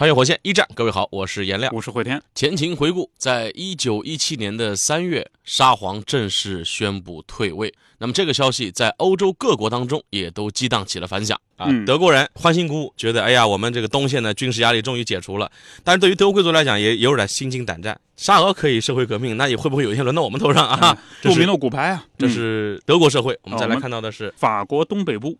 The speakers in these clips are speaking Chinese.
穿越火线一战，各位好，我是颜亮。我是慧天。前情回顾，在一九一七年的三月，沙皇正式宣布退位。那么这个消息在欧洲各国当中也都激荡起了反响啊。嗯德国人欢欣鼓舞，觉得哎呀，我们这个东线的军事压力终于解除了。但是对于德国贵族来讲，也也有点心惊胆战。沙俄可以社会革命，那也会不会有一天轮到我们头上啊？这是多米诺骨牌啊，这嗯是德国社会。我们再来看到的是法国东北部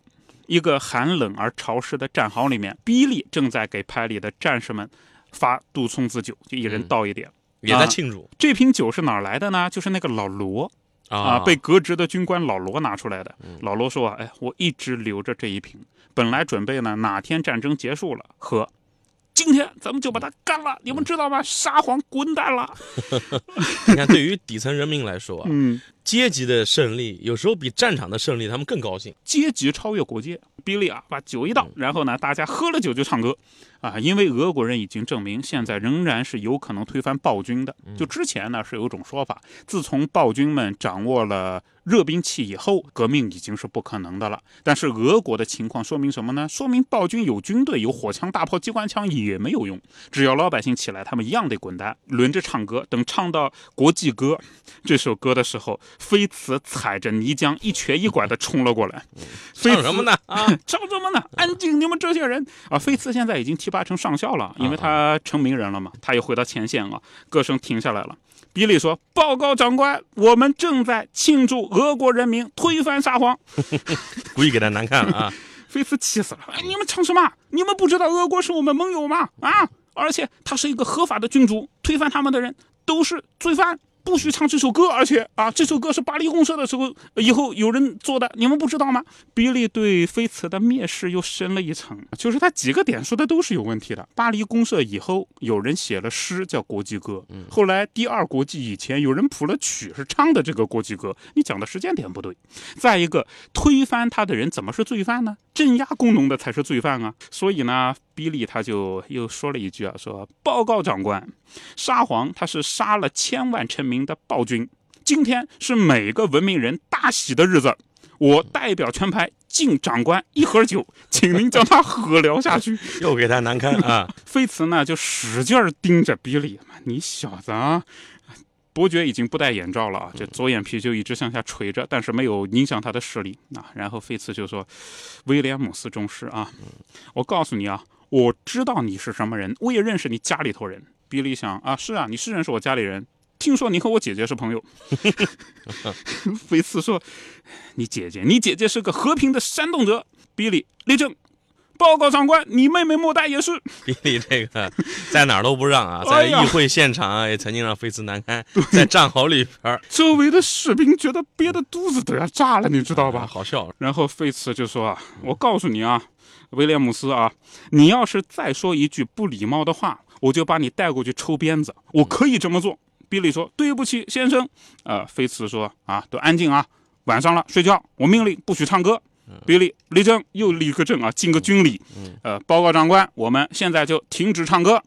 一个寒冷而潮湿的战壕里面，比利正在给排里的战士们发杜松子酒，就一人嗯倒一点。也在庆祝这瓶酒是哪儿来的呢？就是那个老罗啊，啊，被革职的军官老罗拿出来的。嗯老罗说：“哎，我一直留着这一瓶，本来准备呢哪天战争结束了喝。”今天咱们就把它干了，你们知道吗？沙皇滚蛋了！你看，对于底层人民来说啊，嗯，阶级的胜利有时候比战场的胜利他们更高兴。阶级超越国界。比利啊，把酒一倒，嗯然后呢，大家喝了酒就唱歌，啊，因为俄国人已经证明现在仍然是有可能推翻暴君的。嗯就之前呢是有一种说法，自从暴君们掌握了热兵器以后，革命已经是不可能的了。但是俄国的情况说明什么呢？说明暴君有军队、有火枪、大炮、机关枪也没有用，只要老百姓起来，他们一样得滚蛋，轮着唱歌。等唱到国际歌这首歌的时候，菲茨踩着泥浆一瘸一拐地冲了过来。唱什么呢？啊，唱什么呢？安静！你们这些人啊！菲茨现在已经提拔成上校了，因为他成名人了嘛，他又回到前线了，歌声停下来了。比利说：“报告长官，我们正在庆祝俄国人民推翻沙皇。故意给他难看了啊！” 菲茨气死了！哎，你们唱什么？你们不知道俄国是我们盟友吗？啊！而且他是一个合法的君主，推翻他们的人都是罪犯。不许唱这首歌，而且啊，这首歌是巴黎公社的时候以后有人做的，你们不知道吗？比利对菲茨的蔑视又深了一层，就是他几个点说的都是有问题的。巴黎公社以后有人写了诗叫国际歌，后来第二国际以前有人谱了曲是唱的这个国际歌，你讲的时间点不对。再一个，推翻他的人怎么是罪犯呢？镇压工农的才是罪犯啊！所以呢，比利他就又说了一句啊，说报告长官，沙皇他是杀了千万臣民的暴君，今天是每个文明人大喜的日子，我代表全排敬长官一盒酒，请您将他喝了下去。又给他难堪啊！菲茨呢就使劲儿盯着比利，你小子啊！伯爵已经不戴眼罩了啊，这左眼皮就一直向下垂着，但是没有影响他的视力啊。然后菲茨就说：“威廉姆斯中士啊，我告诉你啊，我知道你是什么人，我也认识你家里头人。”比利想啊，是啊，你是认识我家里人。听说你和我姐姐是朋友。菲茨说：“你姐姐，你姐姐是个和平的煽动者。”比利立正，报告长官，你妹妹莫代也是。比利这个在哪儿都不让啊，在议会现场啊也曾经让菲茨难堪，在战壕里边儿 周围的士兵觉得憋得肚子都要炸了，你知道吧？好笑。然后菲茨就说啊，我告诉你啊，威廉姆斯啊，你要是再说一句不礼貌的话，我就把你带过去抽鞭子。我可以这么做。比利说：“对不起，先生。”呃，菲茨说：“啊，都安静啊，晚上了，睡觉。我命令不许唱歌。”比利立正，又立个正啊，敬个军礼。呃，报告长官，我们现在就停止唱歌，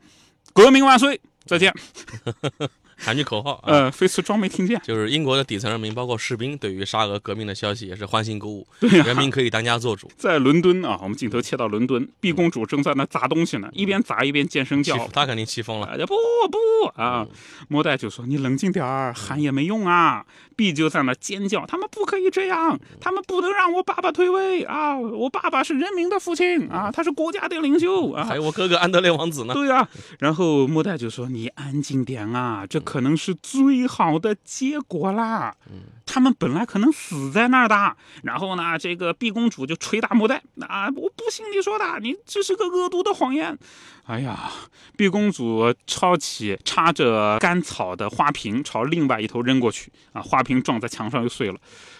革命万岁，再见。喊句口号啊。呃，菲茨装没听见。就是英国的底层人民，包括士兵，对于沙俄革命的消息也是欢欣鼓舞，对呀、人民可以当家做主。在伦敦啊，我们镜头切到伦敦，毕公主正在那砸东西呢，一边砸一边尖声叫气。他肯定气疯了。大家不不啊！莫代就说：“你冷静点儿，喊也没用啊。”毕就在那尖叫：“他们不可以这样，他们不能让我爸爸退位啊！我爸爸是人民的父亲啊，他是国家的领袖啊还！”有我哥哥安德烈王子呢。对呀、然后莫代就说：“你安静点啊，这可能是最好的结果啦。嗯他们本来可能死在那儿的。然后呢，这个碧公主就捶打莫代，啊，我不信你说的，你这是个恶毒的谎言。哎呀，碧公主抄起插着干草的花瓶，朝另外一头扔过去，啊，花瓶撞在墙上又碎了。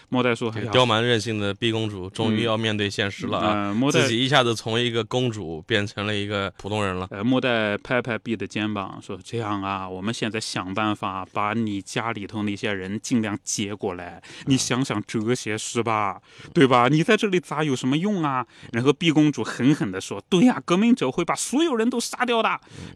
末代说：“哎呀，刁蛮任性的毕公主终于要面对现实了啊！嗯，末代自己一下子从一个公主变成了一个普通人了。呃，末代拍拍毕的肩膀说：“这样啊，我们现在想办法把你家里头那些人尽量接过来。你想想哲学是吧，对吧？你在这里咋有什么用啊？”然后毕公主狠狠地说：“对呀，革命者会把所有人都杀掉的。”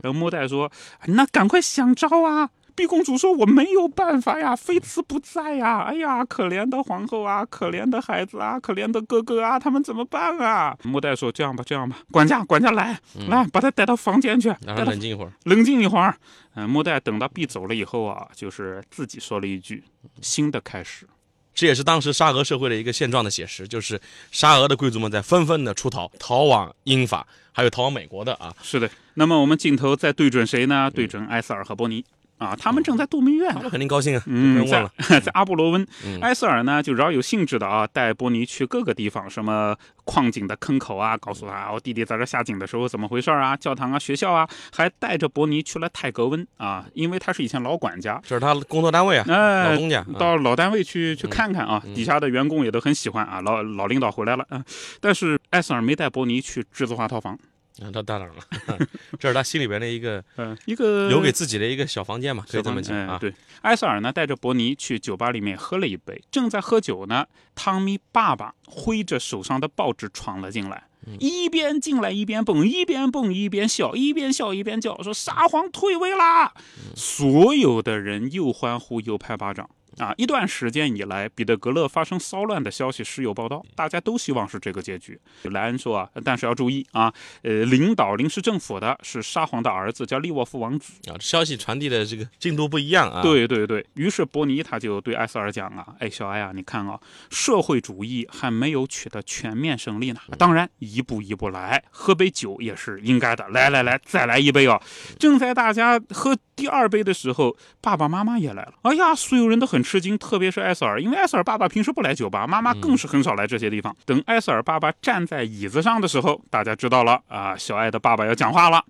然后莫代说：“那赶快想招啊！”毕公主说：“我没有办法呀，妃慈不在呀！哎呀，可怜的皇后啊，可怜的孩子啊，可怜的哥哥啊，他们怎么办啊？”莫代说：“这样吧，这样吧，管家，管家来，来，把他带到房间去，让他冷静一会儿。冷静一会儿。”嗯，莫代等到 B 走了以后啊，就是自己说了一句：“新的开始。”这也是当时沙俄社会的一个现状的写实，就是沙俄的贵族们在纷纷的出逃，逃往英法，还有逃往美国的啊。是的。那么我们镜头再对准谁呢？对准埃塞尔和波尼。啊，他们正在度蜜月呢。他们。肯定高兴啊，嗯，在阿波罗温，嗯。埃塞尔呢就饶有兴致的啊，带波尼去各个地方，什么矿井的坑口啊，告诉他我弟弟在这下井的时候怎么回事啊，教堂啊、学校啊，还带着伯尼去了泰格温。啊，因为他是以前老管家，这是他工作单位啊，哎老东家。啊到老单位去去看看啊，嗯。底下的员工也都很喜欢啊，老老领导回来了啊，但是埃塞尔没带伯尼去栀子花套房，啊，他当然了，这是他心里边的一个 嗯、一个留给自己的一个小房间嘛，可以这么讲啊。哎对，埃塞尔呢带着伯尼去酒吧里面喝了一杯，正在喝酒呢，汤米爸爸挥着手上的报纸闯了进来。嗯一边进来一边蹦，一边蹦一边笑，一边笑一边叫，说沙皇退位啦！嗯所有的人又欢呼又拍巴掌。啊，一段时间以来，彼得格勒发生骚乱的消息时有报道，大家都希望是这个结局。莱恩说啊，但是要注意啊，呃，领导临时政府的是沙皇的儿子，叫利沃夫王子。啊，消息传递的这个进度不一样啊。，对对对，于是伯尼他就对埃塞尔讲啊，哎，小埃啊，你看啊，社会主义还没有取得全面胜利呢，当然一步一步来，喝杯酒也是应该的。来来来，再来一杯啊！正在大家喝第二杯的时候，爸爸妈妈也来了。哎呀，所有人都很吃惊，特别是艾瑟尔，因为艾瑟尔爸爸平时不来酒吧，妈妈更是很少来这些地方。等艾瑟尔爸爸站在椅子上的时候，大家知道了啊，小艾的爸爸要讲话了。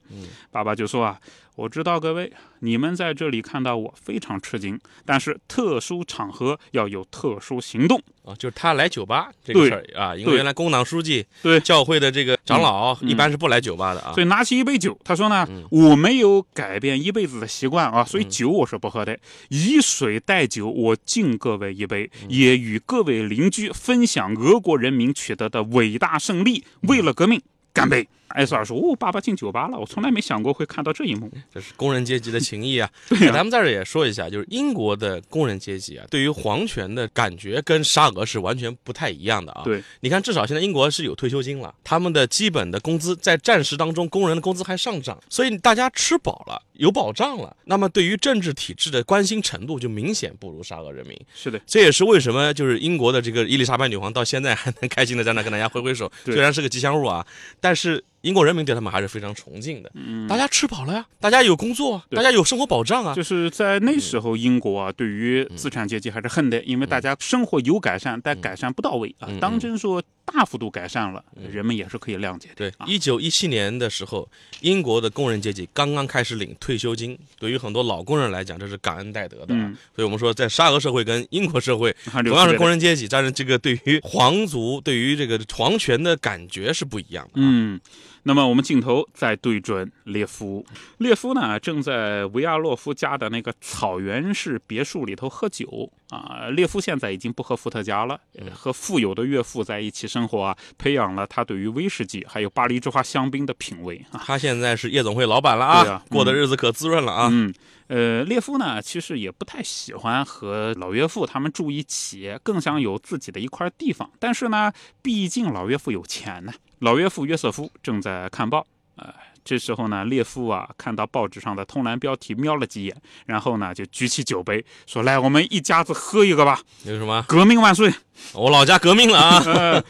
爸爸就说啊，我知道各位，你们在这里看到我非常吃惊，但是特殊场合要有特殊行动。啊，就是他来酒吧这事儿啊，因为原来工党书记、对教会的这个长老嗯一般是不来酒吧的啊。所以拿起一杯酒，他说呢，嗯我没有改变一辈子的习惯啊，所以酒我是不喝的。以水代酒，我敬各位一杯，嗯也与各位邻居分享俄国人民取得的伟大胜利，为了革命干杯。埃塞尔说：“哦，爸爸进酒吧了，我从来没想过会看到这一幕。这是工人阶级的情谊啊。对呀咱们在这儿也说一下，就是英国的工人阶级啊，对于皇权的感觉跟沙俄是完全不太一样的啊。对，你看，至少现在英国是有退休金了，他们的基本的工资在战时当中，工人的工资还上涨，所以大家吃饱了，有保障了。那么对于政治体制的关心程度就明显不如沙俄人民。是的，这也是为什么就是英国的这个伊丽莎白女皇到现在还能开心的在那跟大家挥挥手，虽然是个吉祥物啊，但是英国人民对他们还是非常崇敬的。嗯，大家吃饱了呀，大家有工作，大家有生活保障啊。就是在那时候，英国啊，对于资产阶级还是恨的，因为大家生活有改善，但改善不到位啊嗯。当真说大幅度改善了，人们也是可以谅解的。对，啊一九一七年的时候，英国的工人阶级刚刚开始领退休金，对于很多老工人来讲，这是感恩戴德的所以我们说，在沙俄社会跟英国社会，同样是工人，人阶级，但是这个对于皇族、对于这个皇权的感觉是不一样的。嗯。那么我们镜头再对准列夫，列夫呢正在维亚洛夫家的那个草原式别墅里头喝酒啊。列夫现在已经不喝伏特加了，呃和富有的岳父在一起生活啊，培养了他对于威士忌还有巴黎之花香槟的品味啊。他现在是夜总会老板了啊过的日子可滋润了啊。嗯，呃，列夫呢，其实也不太喜欢和老岳父他们住一起，更想有自己的一块地方。但是呢，毕竟老岳父有钱呢。老岳父约瑟夫正在看报，呃，这时候呢，列夫啊看到报纸上的通栏标题，瞄了几眼，然后呢就举起酒杯说：“来，我们一家子喝一个吧，有什么？革命万岁我老家革命了啊！！”呃，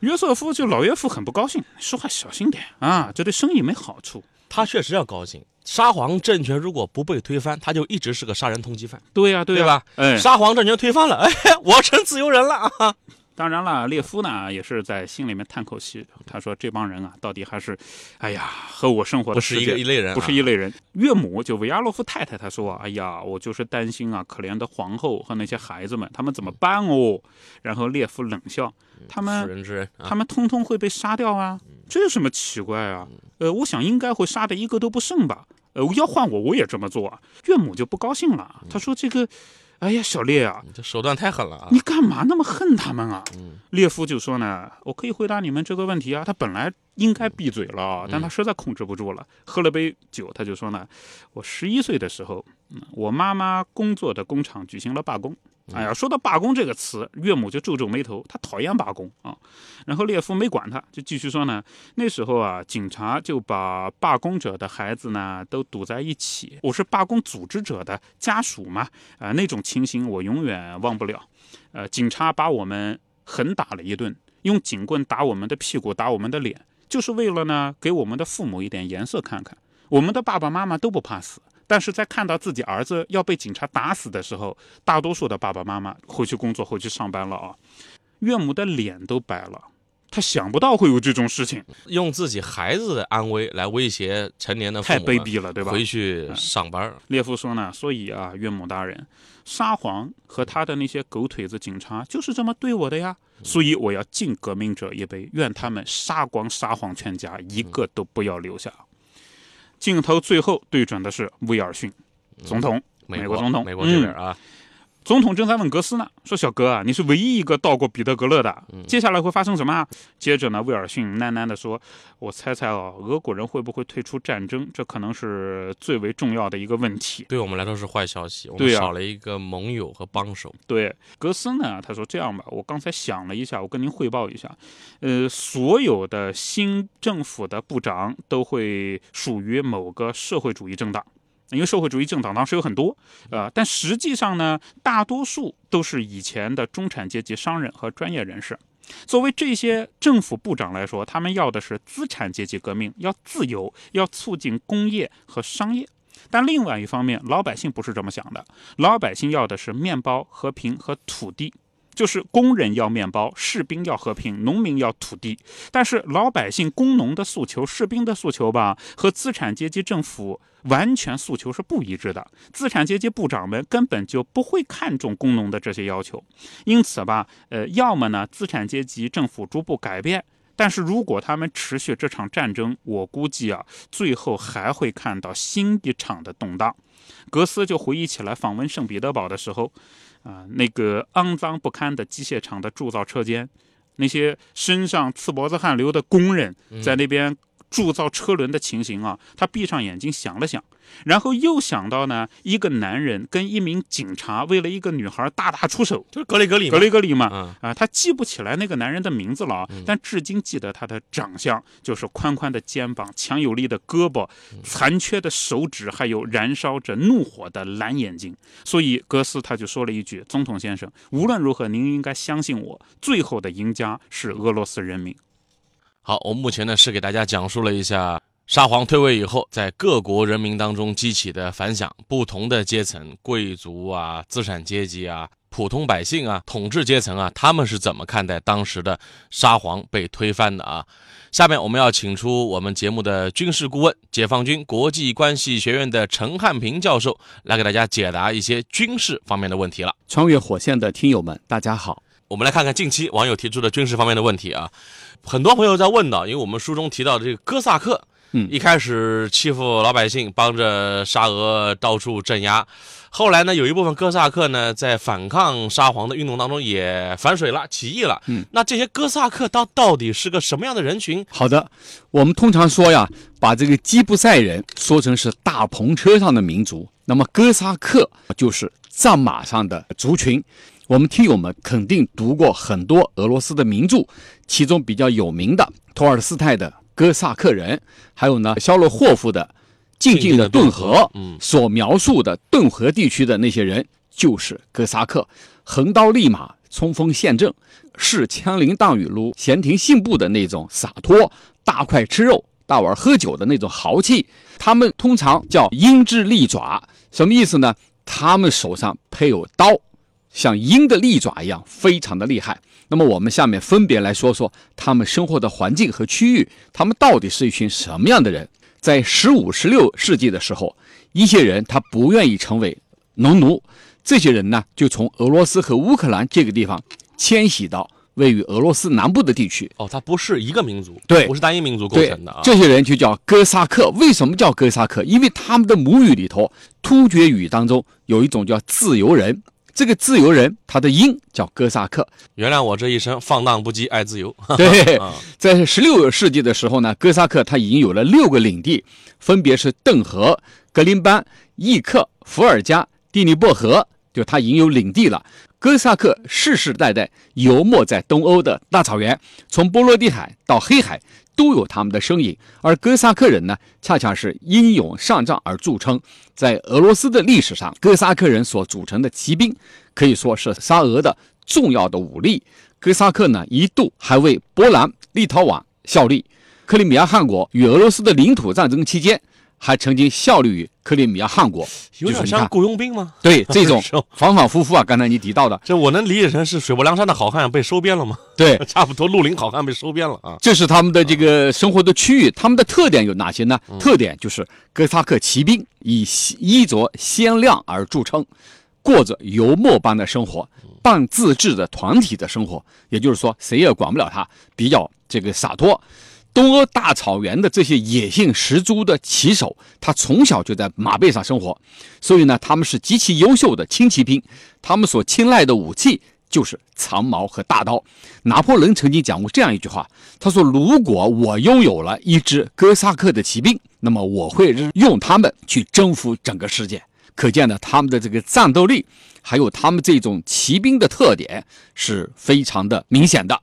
约瑟夫就老岳父很不高兴，说话小心点啊，这对生意没好处。他确实要高兴。沙皇政权如果不被推翻，他就一直是个杀人通缉犯，对呀、对呀、对吧？哎，沙皇政权推翻了，哎，我成自由人了啊！当然了，列夫呢也是在心里面叹口气，他说这帮人啊，到底还是，哎呀，和我生活的不是世界一个一类人啊不是一类人。岳母就维亚洛夫太太，她说：“哎呀，我就是担心啊，可怜的皇后和那些孩子们，他们怎么办哦？”然后列夫冷笑：“他们他，们通通会被杀掉啊，这有什么奇怪啊？呃，我想应该会杀的一个都不剩吧。呃，要换我我也这么做啊。岳母就不高兴了，她说：“这个，哎呀，小烈啊，你这手段太狠了啊！你干嘛那么恨他们啊？”列夫就说呢：“我可以回答你们这个问题啊。他本来应该闭嘴了啊，但他实在控制不住了，喝了杯酒，他就说呢：我十一岁的时候，嗯我妈妈工作的工厂举行了罢工。”哎呀，说到罢工这个词，岳母就皱皱眉头，她讨厌罢工啊。然后列夫没管他，就继续说呢。那时候啊，警察就把罢工者的孩子呢都堵在一起。我是罢工组织者的家属嘛，啊、那种情形我永远忘不了。呃，警察把我们狠打了一顿，用警棍打我们的屁股，打我们的脸，就是为了呢给我们的父母一点颜色看看。我们的爸爸妈妈都不怕死，但是在看到自己儿子要被警察打死的时候，大多数的爸爸妈妈回去工作，回去上班了啊。岳母的脸都白了，他想不到会有这种事情，用自己孩子的安危来威胁成年的父太母太卑鄙了，对吧？回去上班儿。列夫说呢，所以啊，岳母大人，沙皇和他的那些狗腿子警察就是这么对我的呀，所以我要敬革命者一杯，愿他们杀光沙皇全家，一个都不要留下。镜头最后对准的是威尔逊总统，美美国总统美国这边啊，总统正在问格斯呢，说小哥啊，你是唯一一个到过彼得格勒的，接下来会发生什么啊？接着呢，威尔逊喃喃地说：“我猜猜哦，俄国人会不会退出战争？这可能是最为重要的一个问题。”对我们来说是坏消息，我们少了一个盟友和帮手。对，格斯呢，他说这样吧，我刚才想了一下，我跟您汇报一下，呃，所有的新政府的部长都会属于某个社会主义政党。因为社会主义政党当时有很多，呃，但实际上呢，大多数都是以前的中产阶级商人和专业人士。作为这些政府部长来说，他们要的是资产阶级革命，要自由，要促进工业和商业。但另外一方面，老百姓不是这么想的，老百姓要的是面包、和平和土地。就是工人要面包，士兵要和平，农民要土地。但是老百姓工农的诉求、士兵的诉求吧，和资产阶级政府完全诉求是不一致的。资产阶级部长们根本就不会看重工农的这些要求，因此吧，呃，要么呢，资产阶级政府逐步改变。但是如果他们持续这场战争，我估计啊，最后还会看到新一场的动荡。格斯就回忆起来访问圣彼得堡的时候，啊、那个肮脏不堪的机械厂的铸造车间，那些身上刺脖子汗流的工人在那边铸造车轮的情形啊，他闭上眼睛想了想，然后又想到呢，一个男人跟一名警察为了一个女孩大打出手，就是格雷格里格雷格里嘛，啊，他记不起来那个男人的名字了啊，但至今记得他的长相，就是宽宽的肩膀、强有力的胳膊、残缺的手指，还有燃烧着怒火的蓝眼睛。所以格斯他就说了一句：“总统先生，无论如何，您应该相信我，最后的赢家是俄罗斯人民。好，我们目前呢是给大家讲述了一下沙皇退位以后，在各国人民当中激起的反响，不同的阶层，贵族啊、资产阶级啊、普通百姓啊、统治阶层啊，他们是怎么看待当时的沙皇被推翻的啊？下面我们要请出我们节目的军事顾问、解放军国际关系学院的陈汉平教授，来给大家解答一些军事方面的问题了。穿越火线的听友们，大家好。我们来看看近期网友提出的军事方面的问题啊，很多朋友在问到，因为我们书中提到的这个哥萨克，嗯一开始欺负老百姓，帮着沙俄到处镇压，后来呢，有一部分哥萨克呢在反抗沙皇的运动当中也反水了，起义了。嗯，那这些哥萨克到到底是个什么样的人群？好的，我们通常说呀，把这个吉普赛人说成是大篷车上的民族，那么哥萨克就是战马上的族群。我们听友们肯定读过很多俄罗斯的名著，其中比较有名的托尔斯泰的《哥萨克人》，还有呢肖洛霍夫的《静静的顿河》，嗯，所描述的顿河地区的那些人就是哥萨克，横刀立马，冲锋陷阵，是枪林弹雨露、闲庭信步的那种洒脱，大块吃肉、大碗喝酒的那种豪气。他们通常叫鹰之利爪，什么意思呢？他们手上配有刀，像鹰的利爪一样，非常的厉害。那么我们下面分别来说说他们生活的环境和区域，他们到底是一群什么样的人？在十五、十六世纪的时候，一些人他不愿意成为农奴，这些人呢就从俄罗斯和乌克兰这个地方迁徙到位于俄罗斯南部的地区。哦，它不是一个民族，对不是单一民族构成的啊。，这些人就叫哥萨克。为什么叫哥萨克？因为他们的母语里头，突厥语当中有一种叫自由人。这个自由人，他的音叫哥萨克。原谅我这一生放荡不羁，爱自由。对 啊，在十六世纪的时候呢，哥萨克他已经有了六个领地，分别是邓河、格林班、伊克、伏尔加、蒂尼伯河，就他已经有领地了。哥萨克世世代代游牧在东欧的大草原，从波罗的海到黑海都有他们的身影。而哥萨克人呢，恰恰是英勇善战而著称。在俄罗斯的历史上，哥萨克人所组成的骑兵可以说是沙俄的重要的武力。哥萨克呢，一度还为波兰、立陶宛效力。克里米亚汗国与俄罗斯的领土战争期间，还曾经效力于克里米亚汗国。有点像雇佣兵吗？对 这种反反复复啊，刚才你提到的，这我能理解成是水泊梁山的好汉被收编了吗？对，差不多，绿林好汉被收编了啊。这是他们的这个生活的区域，他们的特点有哪些呢？特点就是哥萨克骑兵以衣着鲜亮而著称，过着游牧般的生活，半自治的团体的生活，也就是说谁也管不了他，比较这个洒脱。东欧大草原的这些野性十足的骑手，他从小就在马背上生活，所以呢，他们是极其优秀的轻骑兵。他们所青睐的武器就是长矛和大刀。拿破仑曾经讲过这样一句话，他说：“如果我拥有了一支哥萨克的骑兵，那么我会用他们去征服整个世界。”可见呢，他们的这个战斗力，还有他们这种骑兵的特点是非常的明显的。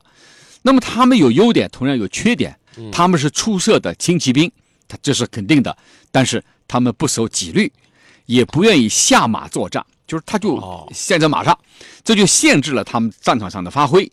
那么他们有优点，同样有缺点。他们是出色的轻骑兵，他这是肯定的。但是他们不守纪律，也不愿意下马作战，就是他就哦陷在马上，这就限制了他们战场上的发挥。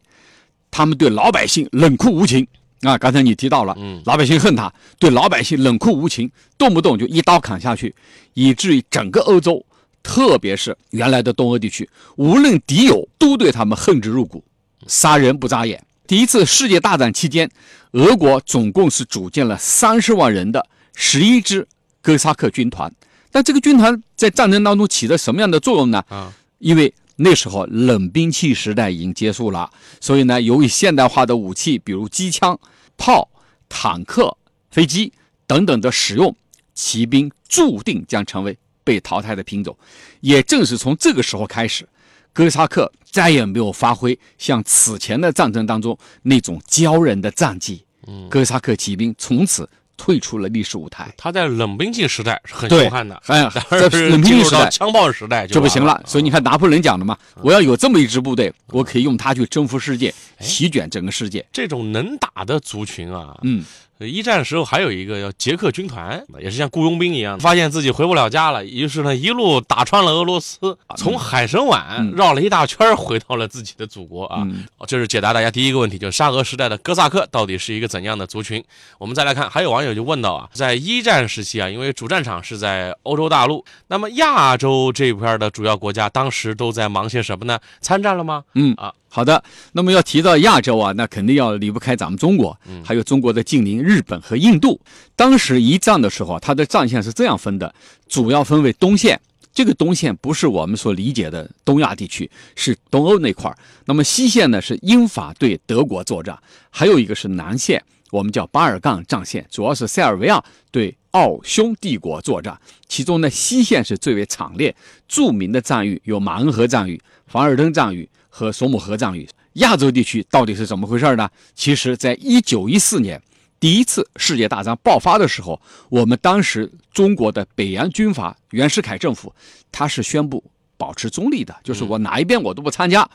他们对老百姓冷酷无情啊！刚才你提到了，嗯老百姓恨他，对老百姓冷酷无情，动不动就一刀砍下去，以至于整个欧洲，特别是原来的东欧地区，无论敌友都对他们恨之入骨，杀人不眨眼。第一次世界大战期间，俄国总共是组建了三十万人的十一支哥萨克军团，但这个军团在战争当中起着什么样的作用呢？啊，因为那时候冷兵器时代已经结束了，所以呢，由于现代化的武器，比如机枪、炮、坦克、飞机等等的使用，骑兵注定将成为被淘汰的品种。也正是从这个时候开始，哥萨克再也没有发挥像此前的战争当中那种骄人的战绩。哥萨克骑兵从此退出了历史舞台。他在冷兵器时代是很对凶悍的，哎 在是冷兵器时代枪炮时代就就不行了。所以你看拿破仑讲的嘛，我要有这么一支部队，我可以用它去征服世界，席卷整个世界。这种能打的族群啊，嗯，一战时候还有一个叫捷克军团，也是像雇佣兵一样，发现自己回不了家了，于是呢一路打穿了俄罗斯，从海参崴嗯绕了一大圈回到了自己的祖国啊。这是解答大家第一个问题，就是沙俄时代的哥萨克到底是一个怎样的族群？我们再来看，还有网友就问到啊，在一战时期啊，因为主战场是在欧洲大陆，那么亚洲这一块的主要国家当时都在忙些什么呢？参战了吗？嗯啊，好的。那么要提到亚洲啊，那肯定要离不开咱们中国，还有中国的近邻日本和印度。当时一战的时候啊，它的战线是这样分的，主要分为东线。这个东线不是我们所理解的东亚地区，是东欧那块儿。那么西线呢是英法对德国作战，还有一个是南线，我们叫巴尔干战线，主要是塞尔维亚对奥匈帝国作战。其中呢，西线是最为惨烈，著名的战役有马恩河战役、凡尔登战役和索姆河战役。亚洲地区到底是怎么回事呢？其实，在一九一四年第一次世界大战爆发的时候，我们当时中国的北洋军阀袁世凯政府，他是宣布保持中立的，就是我哪一边我都不参加。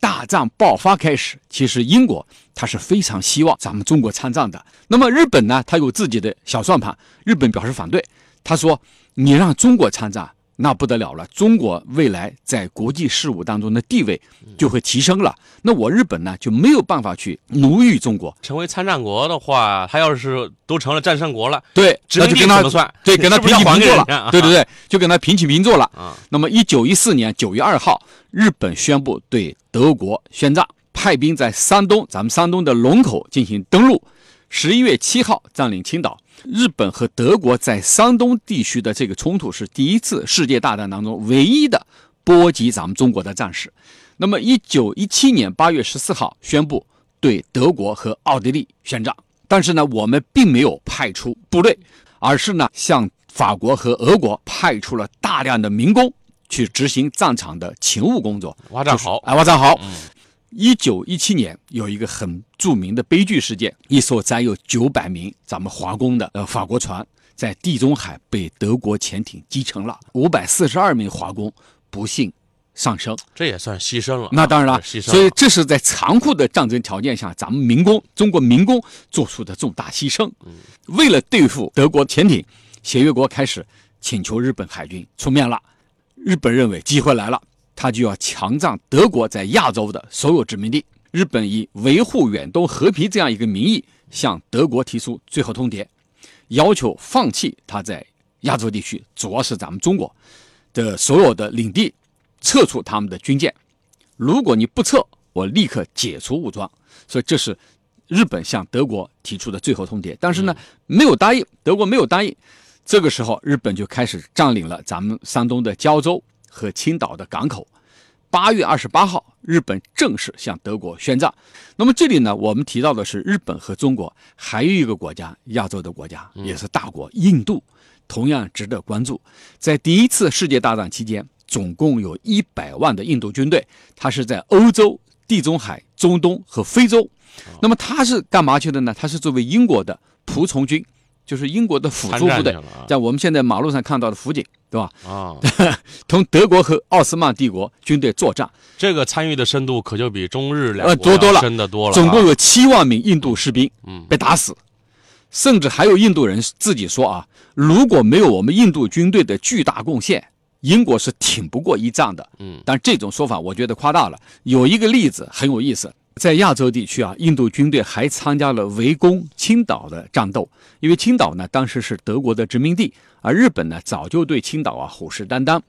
大战爆发开始，其实英国他是非常希望咱们中国参战的。那么日本呢，他有自己的小算盘，日本表示反对，他说：“你让中国参战，那不得了了，中国未来在国际事务当中的地位就会提升了。那我日本呢就没有办法去奴役中国，成为参战国的话，他要是都成了战胜国了，对，那就跟他怎么算？对，跟他平起平坐了对对对，就跟他平起平坐了。啊，那么，一九一四年九月二号，日本宣布对德国宣战，派兵在山东，咱们山东的龙口进行登陆。十一月七号占领青岛。日本和德国在山东地区的这个冲突是第一次世界大战当中唯一的波及咱们中国的战事。那么，一九一七年八月十四号宣布对德国和奥地利宣战，但是呢，我们并没有派出部队，而是呢向法国和俄国派出了大量的民工去执行战场的勤务工作。挖战壕，哎，挖战壕。嗯一九一七年有一个很著名的悲剧事件，一艘载有九百名咱们华工的呃法国船在地中海被德国潜艇击沉了，五百四十二名华工不幸丧生。这也算牺牲了。那当然了，牺牲了。所以这是在残酷的战争条件下，咱们民工中国民工做出的重大牺牲。为了对付德国潜艇，协约国开始请求日本海军出面了。日本认为机会来了，他就要强占德国在亚洲的所有殖民地。日本以维护远东和平这样一个名义，向德国提出最后通牒，要求放弃他在亚洲地区，主要是咱们中国的所有的领地，撤出他们的军舰。如果你不撤，我立刻解除武装。所以这是日本向德国提出的最后通牒，但是呢，没有答应，德国没有答应。这个时候，日本就开始占领了咱们山东的胶州和青岛的港口。八月二十八号，日本正式向德国宣战。那么这里呢，我们提到的是日本和中国，还有一个国家，亚洲的国家也是大国，印度，同样值得关注。在第一次世界大战期间，总共有一百万的印度军队，它是在欧洲、地中海、中东和非洲。那么它是干嘛去的呢？它是作为英国的仆从军，就是英国的辅助部队在我们现在马路上看到的辅警，对吧？啊，同德国和奥斯曼帝国军队作战，这个参与的深度可就比中日两国呃多多了要深得多了啊。总共有七万名印度士兵嗯被打死，甚至还有印度人自己说啊，如果没有我们印度军队的巨大贡献，英国是挺不过一仗的。嗯，但这种说法我觉得夸大了。有一个例子很有意思，在亚洲地区啊，印度军队还参加了围攻青岛的战斗，因为青岛呢当时是德国的殖民地，而日本呢早就对青岛啊虎视眈眈。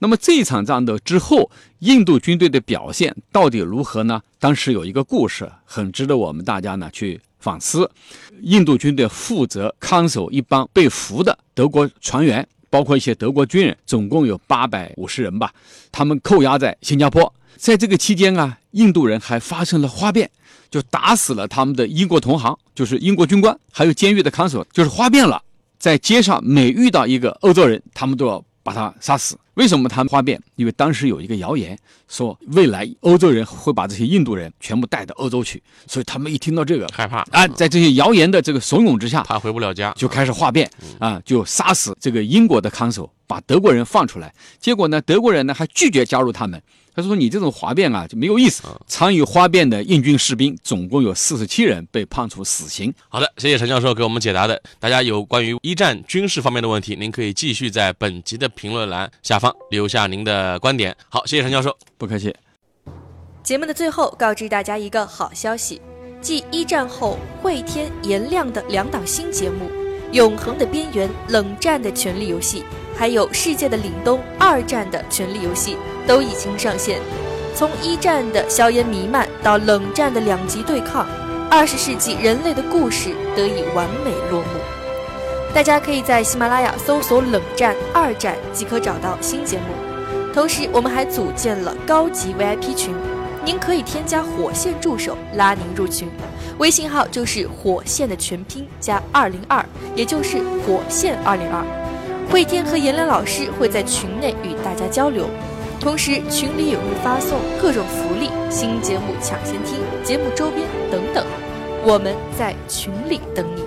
那么这场战斗之后，印度军队的表现到底如何呢？当时有一个故事，很值得我们大家呢去反思。印度军队负责看守一帮被俘的德国船员，包括一些德国军人，总共有八百五十人吧。他们扣押在新加坡。在这个期间啊，印度人还发生了哗变，就打死了他们的英国同行，就是英国军官，还有监狱的看守，就是哗变了。在街上每遇到一个欧洲人，他们都要把他杀死。为什么他们哗变？因为当时有一个谣言说，未来欧洲人会把这些印度人全部带到欧洲去，所以他们一听到这个害怕啊，在这些谣言的这个怂恿之下，怕回不了家，就开始哗变啊，就杀死这个英国的看守，把德国人放出来。结果呢，德国人呢还拒绝加入他们。他说：“你这种哗变啊就没有意思。”参与哗变的印军士兵总共有四十七人被判处死刑。好的，谢谢陈教授给我们解答的。大家有关于一战军事方面的问题，您可以继续在本集的评论栏下方留下您的观点。好，谢谢陈教授。不客气。节目的最后，告知大家一个好消息：继一战后汇天、颜亮的两档新节目《永恒的边缘》《冷战的权力游戏》，还有《世界的凛冬》二战的权力游戏，都已经上线。从一战的硝烟弥漫到冷战的两极对抗，二十世纪人类的故事得以完美落幕。大家可以在喜马拉雅搜索“冷战”“二战”即可找到新节目。同时，我们还组建了高级 VIP 群，您可以添加火线助手拉您入群，微信号就是火线的全拼加二零二，也就是火线二零二。慧天和颜良老师会在群内与大家交流，同时群里也会发送各种福利、新节目抢先听、节目周边等等。我们在群里等你。